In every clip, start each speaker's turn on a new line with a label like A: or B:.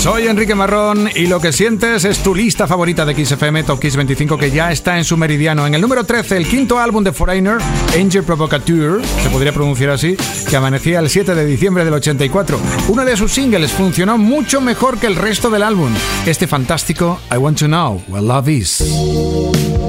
A: Soy Enrique Marrón y lo que sientes es tu lista favorita de XFM Top Kiss 25 que ya está en su meridiano. En el número 13, el quinto álbum de Foreigner, Angel Provocateur, se podría pronunciar así, que amanecía el 7 de diciembre del 84. Uno de sus singles funcionó mucho mejor que el resto del álbum. Este fantástico I Want to Know Where Love Is.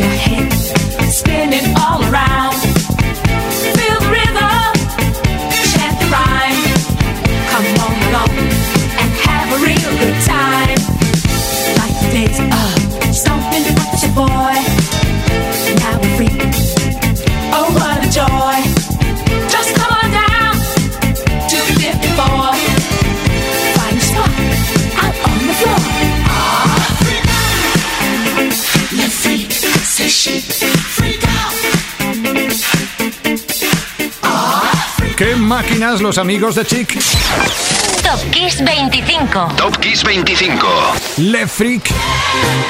B: your los amigos de Chic.
C: Top Kiss 25.
D: Top Kiss 25.
B: Le Freak,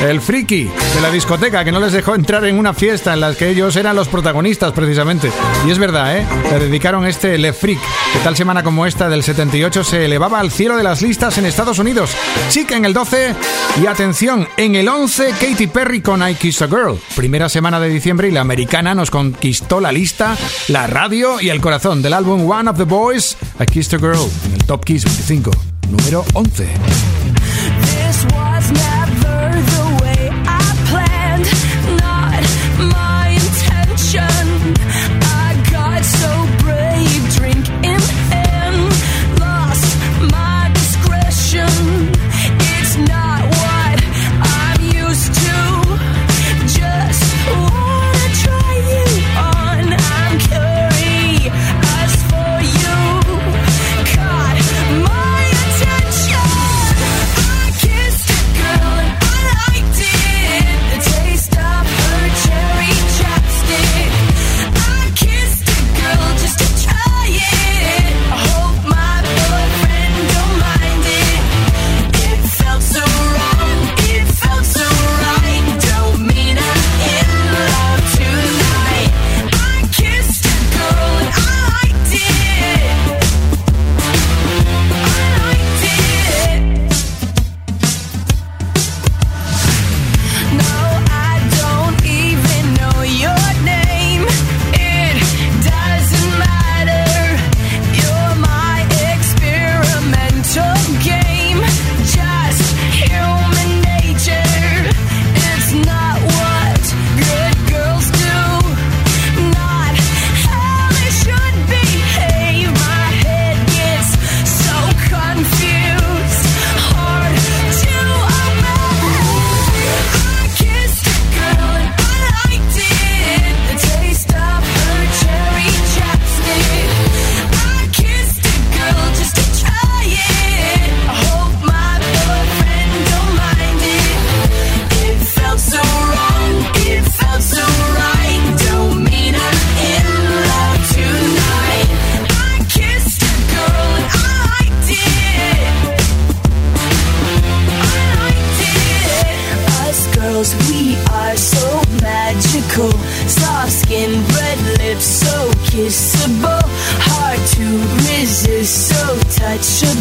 B: el friki de la discoteca que no les dejó entrar en una fiesta en la que ellos eran los protagonistas precisamente. Y es verdad, ¿eh? Le dedicaron este Le Freak, que tal semana como esta del 78 se elevaba al cielo de las listas en Estados Unidos. Chic en el 12 y atención, en el 11 Katy Perry con I Kiss a Girl. Primera semana de diciembre y la americana nos conquistó la lista, la radio y el corazón del álbum One of the Boys, I Kissed a Girl, en el Top Kiss 25, número 11.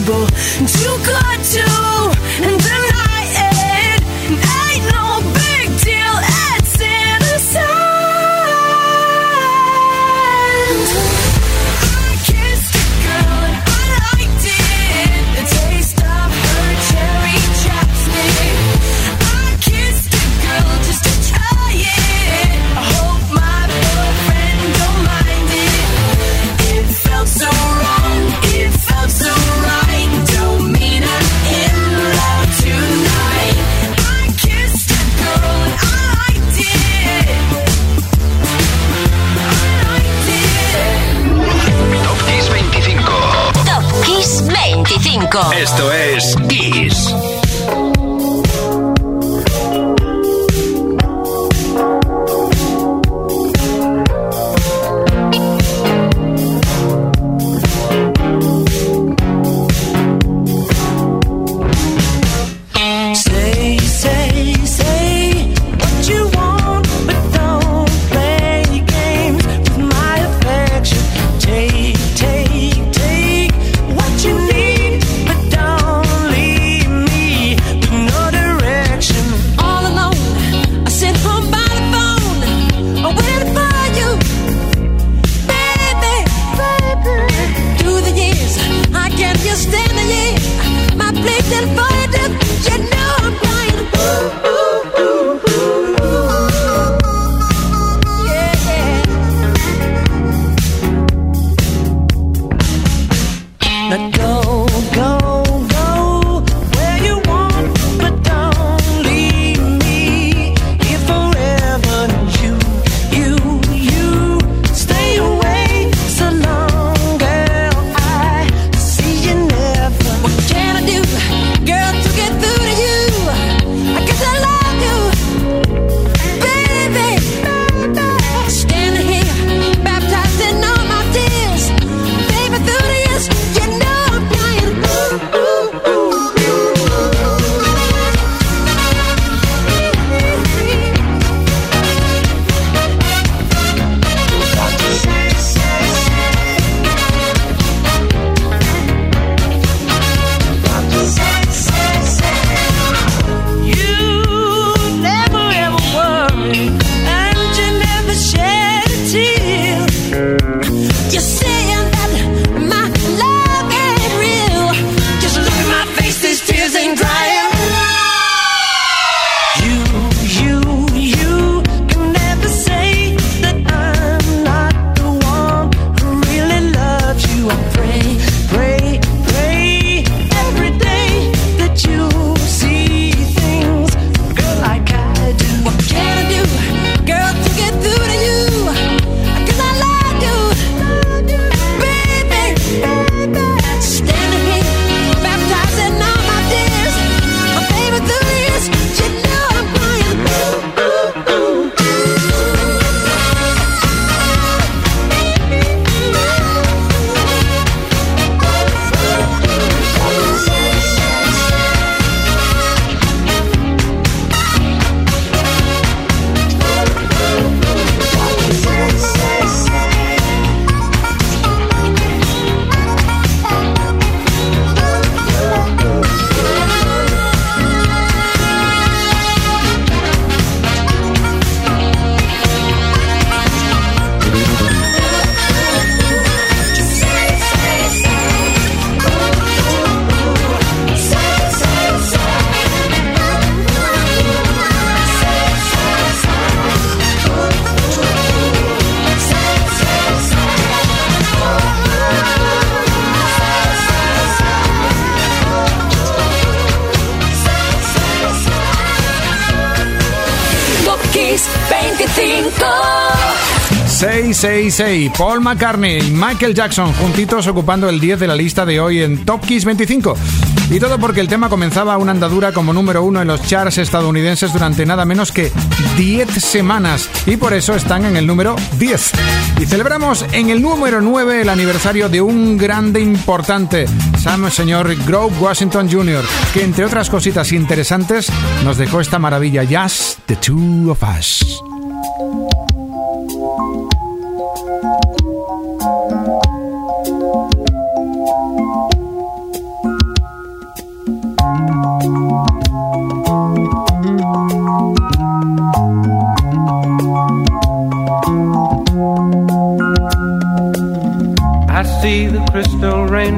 E: Too close
F: Paul McCartney y Michael Jackson juntitos ocupando el 10 de la lista de hoy en Top Kiss 25. Y todo porque el tema comenzaba una andadura como número uno en los charts estadounidenses durante nada menos que 10 semanas. Y por eso están en el número 10. Y celebramos en el número 9 el aniversario de un grande importante, Sam señor Grove Washington Jr., que entre otras cositas interesantes nos dejó esta maravilla Jazz, The Two of Us.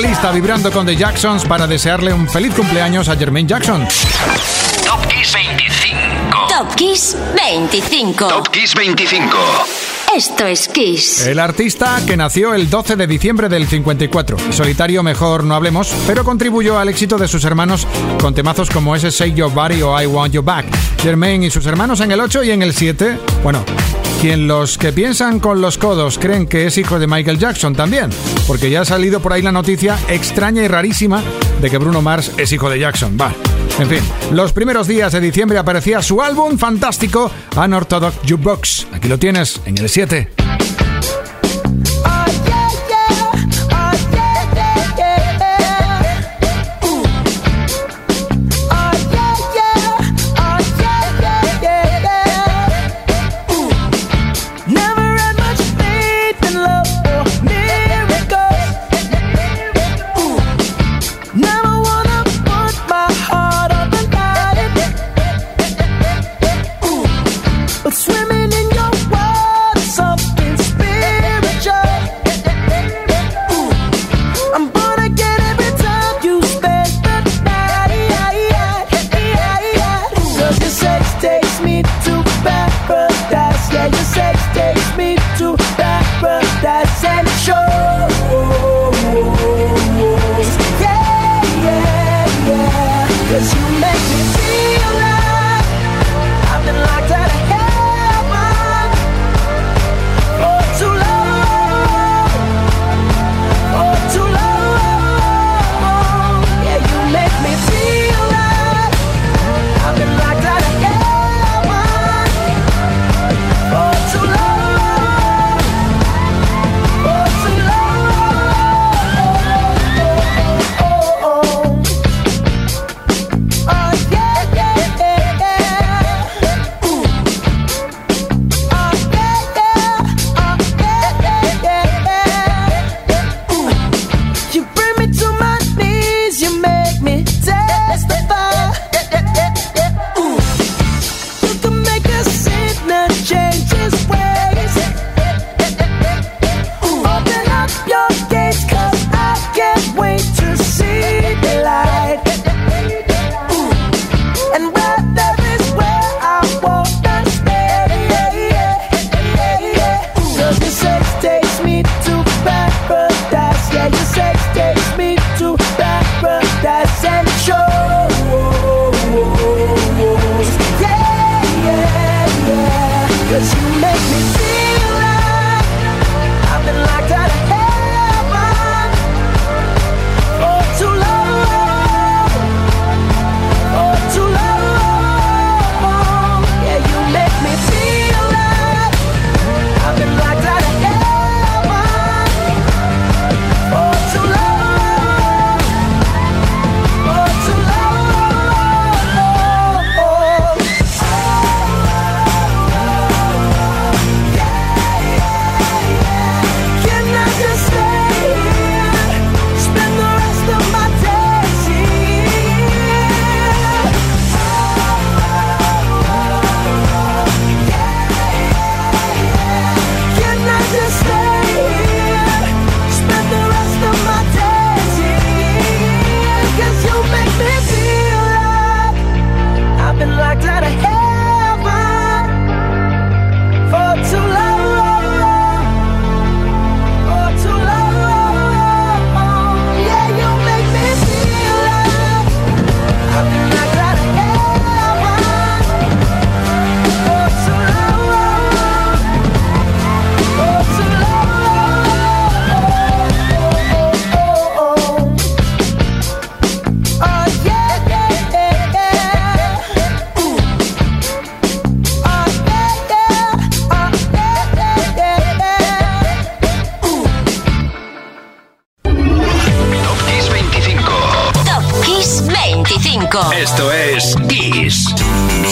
F: La lista, vibrando con The Jacksons para desearle un feliz cumpleaños a Jermaine Jackson.
E: Top Kiss 25.
C: Top Kiss 25.
E: Top Kiss 25.
C: Esto es Kiss.
F: El artista que nació el 12 de diciembre del 54. En solitario mejor no hablemos, pero contribuyó al éxito de sus hermanos con temazos como ese Shake Your Body o I Want You Back. Jermaine y sus hermanos en el 8 y en el 7. Bueno, quien los que piensan con los codos creen que es hijo de Michael Jackson también, porque ya ha salido por ahí la noticia extraña y rarísima de que Bruno Mars es hijo de Jackson. Va. En fin, los primeros días de diciembre aparecía su álbum fantástico Unorthodox Jukebox. Aquí lo tienes, en el 7.
G: I've
E: been like that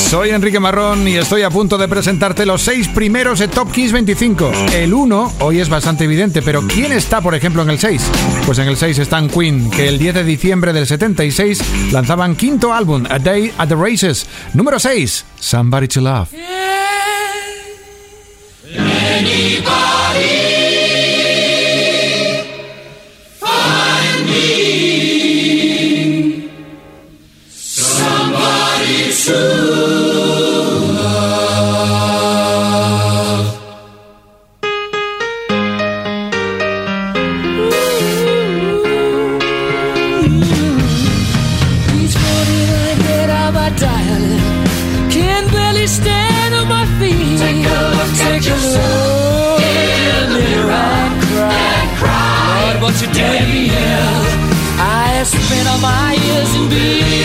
F: Soy Enrique Marrón y estoy a punto de presentarte los seis primeros de Top Kiss 25. El 1 hoy es bastante evidente, pero ¿quién está, por ejemplo, en el 6? Pues en el 6 están Queen, que el 10 de diciembre del 76 lanzaban quinto álbum, A Day at the Races. Número 6, Somebody to Love.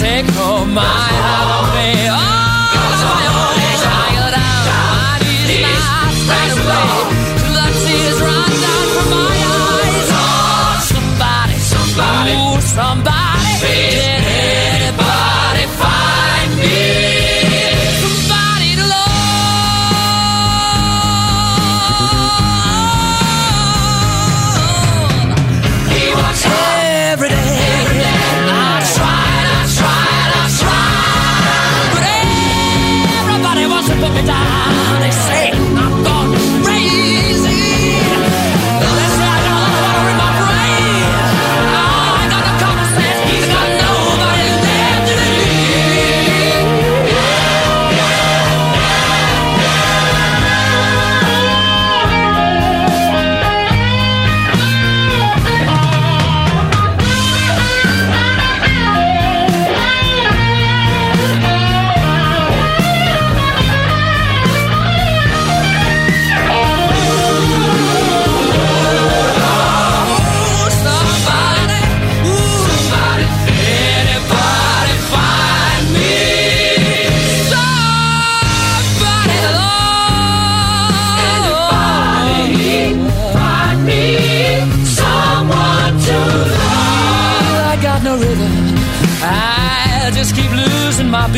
G: take home my half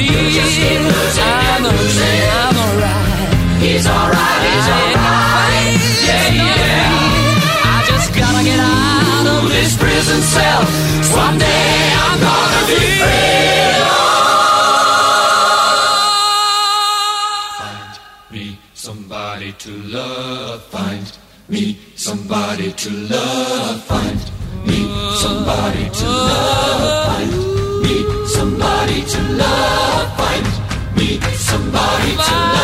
G: losing my beat. I'm losing. I'm alright. He's alright. He's alright. Yeah, yeah. I just gotta get out of this prison cell. Someday I'm gonna be free.
H: me somebody to love. Find me somebody to love. Find me somebody to love. Find me somebody to love. It's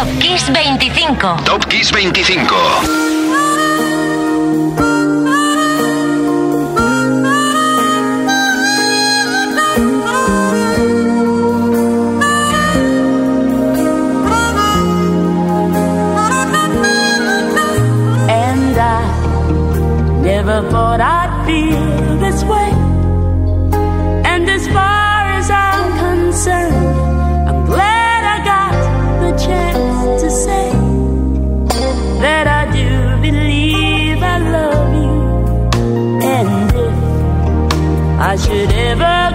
H: Top
G: Kiss 25.
E: Top Kiss 25.
A: but I should ever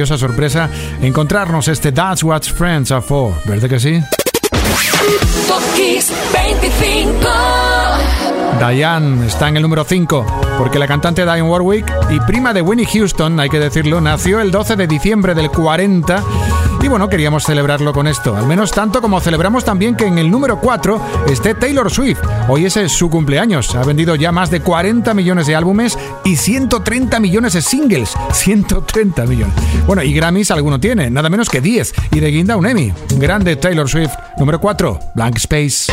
F: maravillosa sorpresa encontrarnos este That's What Friends Are For, ¿verdad que sí? Diane está en el número 5, porque la cantante Diane Warwick y prima de Winnie Houston, hay que decirlo, nació el 12 de diciembre del 40 bueno, queríamos celebrarlo con esto, al menos tanto como celebramos también que en el número 4 esté Taylor Swift. Hoy ese es su cumpleaños, ha vendido ya más de 40 millones de álbumes y 130 millones de singles, 130 millones. Bueno, y Grammys alguno tiene, nada menos que 10, y de guinda un Emmy. Grande Taylor Swift, número 4, Blank Space.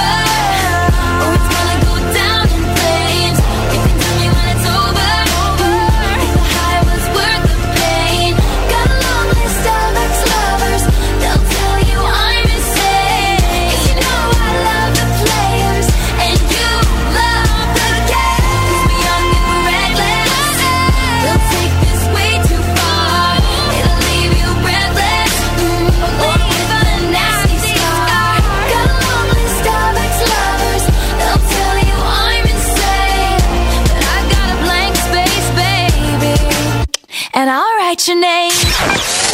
B: Write your name.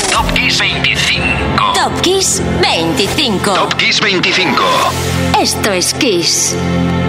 E: Top Kiss 25.
I: Top Kiss 25.
E: Top Kiss 25.
I: Esto es Kiss.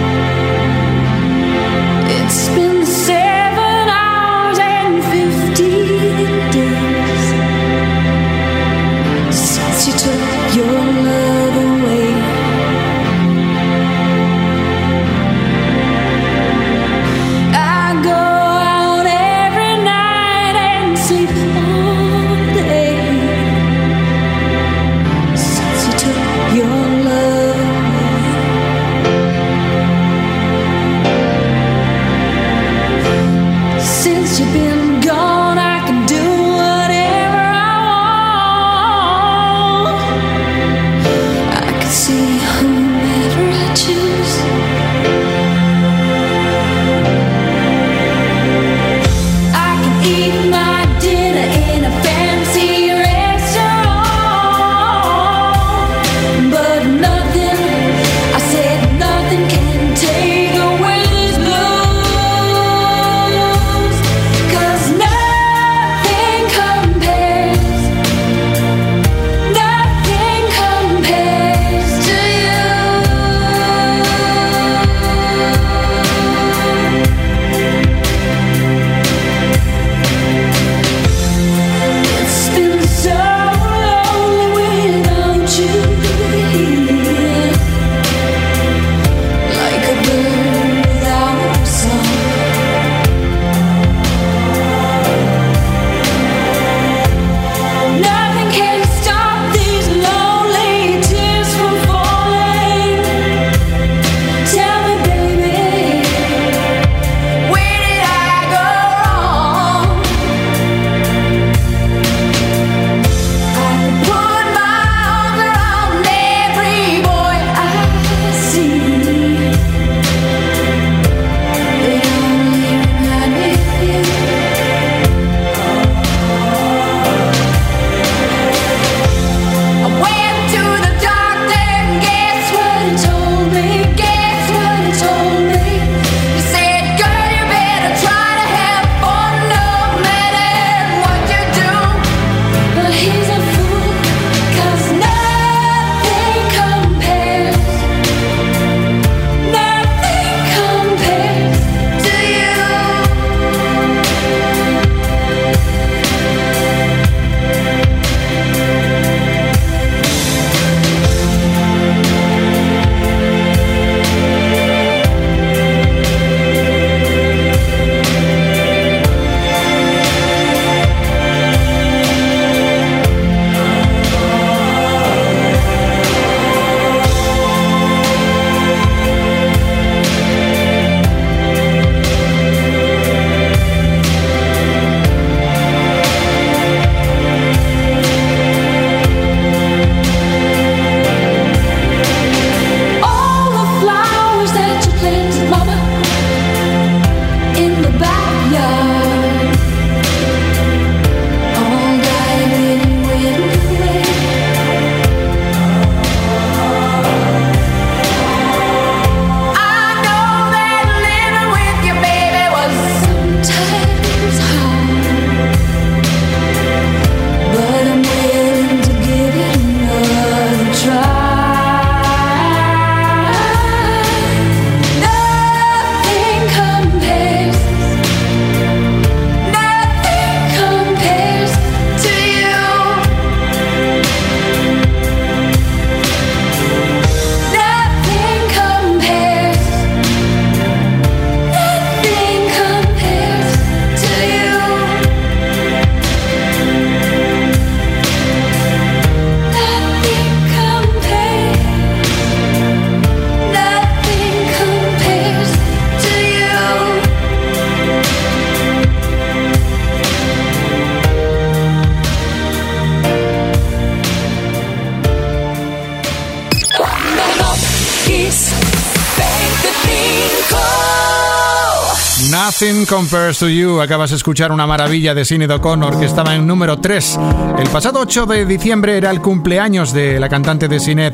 F: Compares to You. Acabas de escuchar una maravilla de Sinead O'Connor que estaba en número 3. El pasado 8 de diciembre era el cumpleaños de la cantante de Sinead,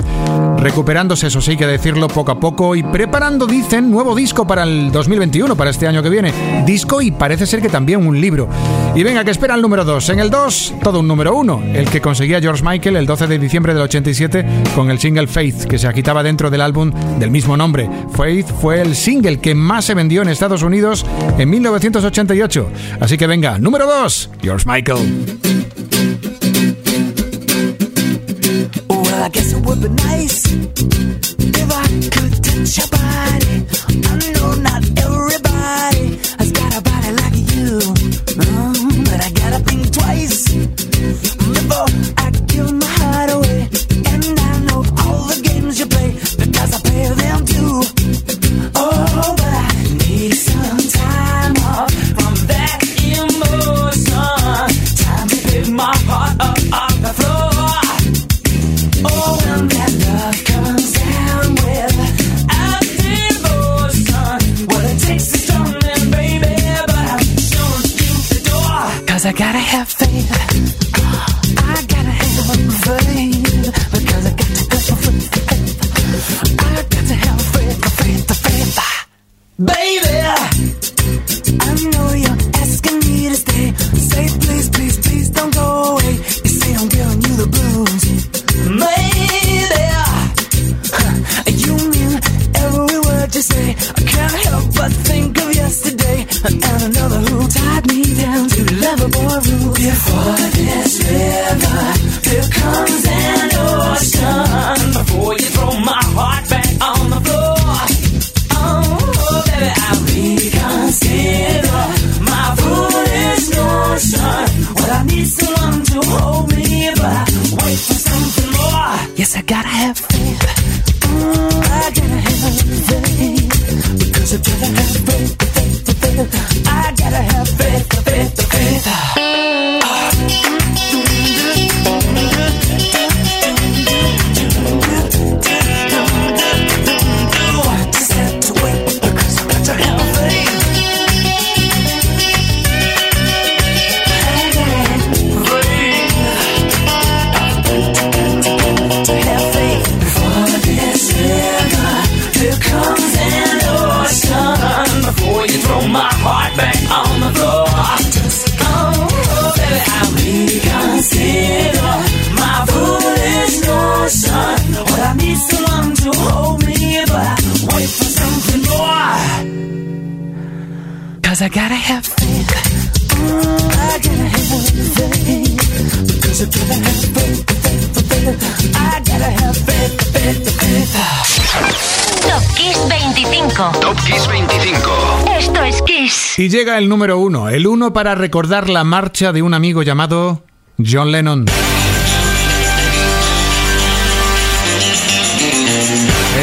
F: recuperándose, eso sí que decirlo, poco a poco y preparando, dicen, nuevo disco para el 2021, para este año que viene. Disco y parece ser que también un libro. Y venga, que espera el número 2. En el 2, todo un número 1, el que conseguía George Michael el 12 de diciembre del 87 con el single Faith, que se agitaba dentro del álbum del mismo nombre. Faith fue el single que más se vendió en Estados Unidos en 1988. Así que venga, número 2, George Michael.
B: I guess it would be nice if I could touch your body. I know not everybody has got a body like you, Mm, but I gotta think twice before I give my I gotta have faith.
F: Llega el número 1, el 1 para recordar la marcha de un amigo llamado John Lennon.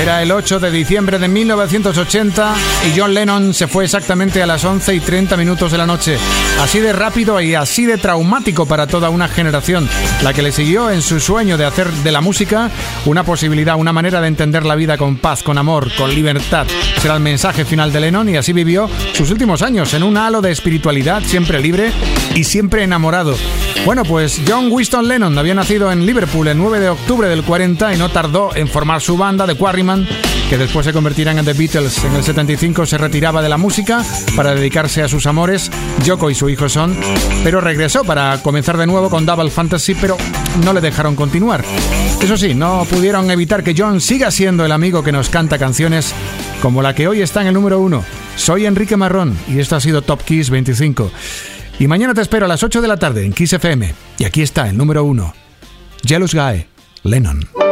F: Era el 8 de diciembre de 1980 y John Lennon se fue exactamente a las 11 y 30 minutos de la noche. Así de rápido y así de traumático para toda una generación, la que le siguió en su sueño de hacer de la música una posibilidad, una manera de entender la vida con paz, con amor, con libertad. Será el mensaje final de Lennon y así vivió sus últimos años en un halo de espiritualidad siempre libre y siempre enamorado. Bueno, pues John Winston Lennon había nacido en Liverpool el 9 de octubre del 40 y no tardó en formar su banda de Quarryman, que después se convertirán en The Beatles. En el 75 se retiraba de la música para dedicarse a sus amores, Yoko y su hijo Son, pero regresó para comenzar de nuevo con Double Fantasy, pero no le dejaron continuar. Eso sí, no pudieron evitar que John siga siendo el amigo que nos canta canciones como la que hoy está en el número uno. Soy Enrique Marrón y esto ha sido Top Kiss 25. Y mañana te espero a las 8 de la tarde en Kiss FM. Y aquí está el número uno. Jealous Guy, Lennon.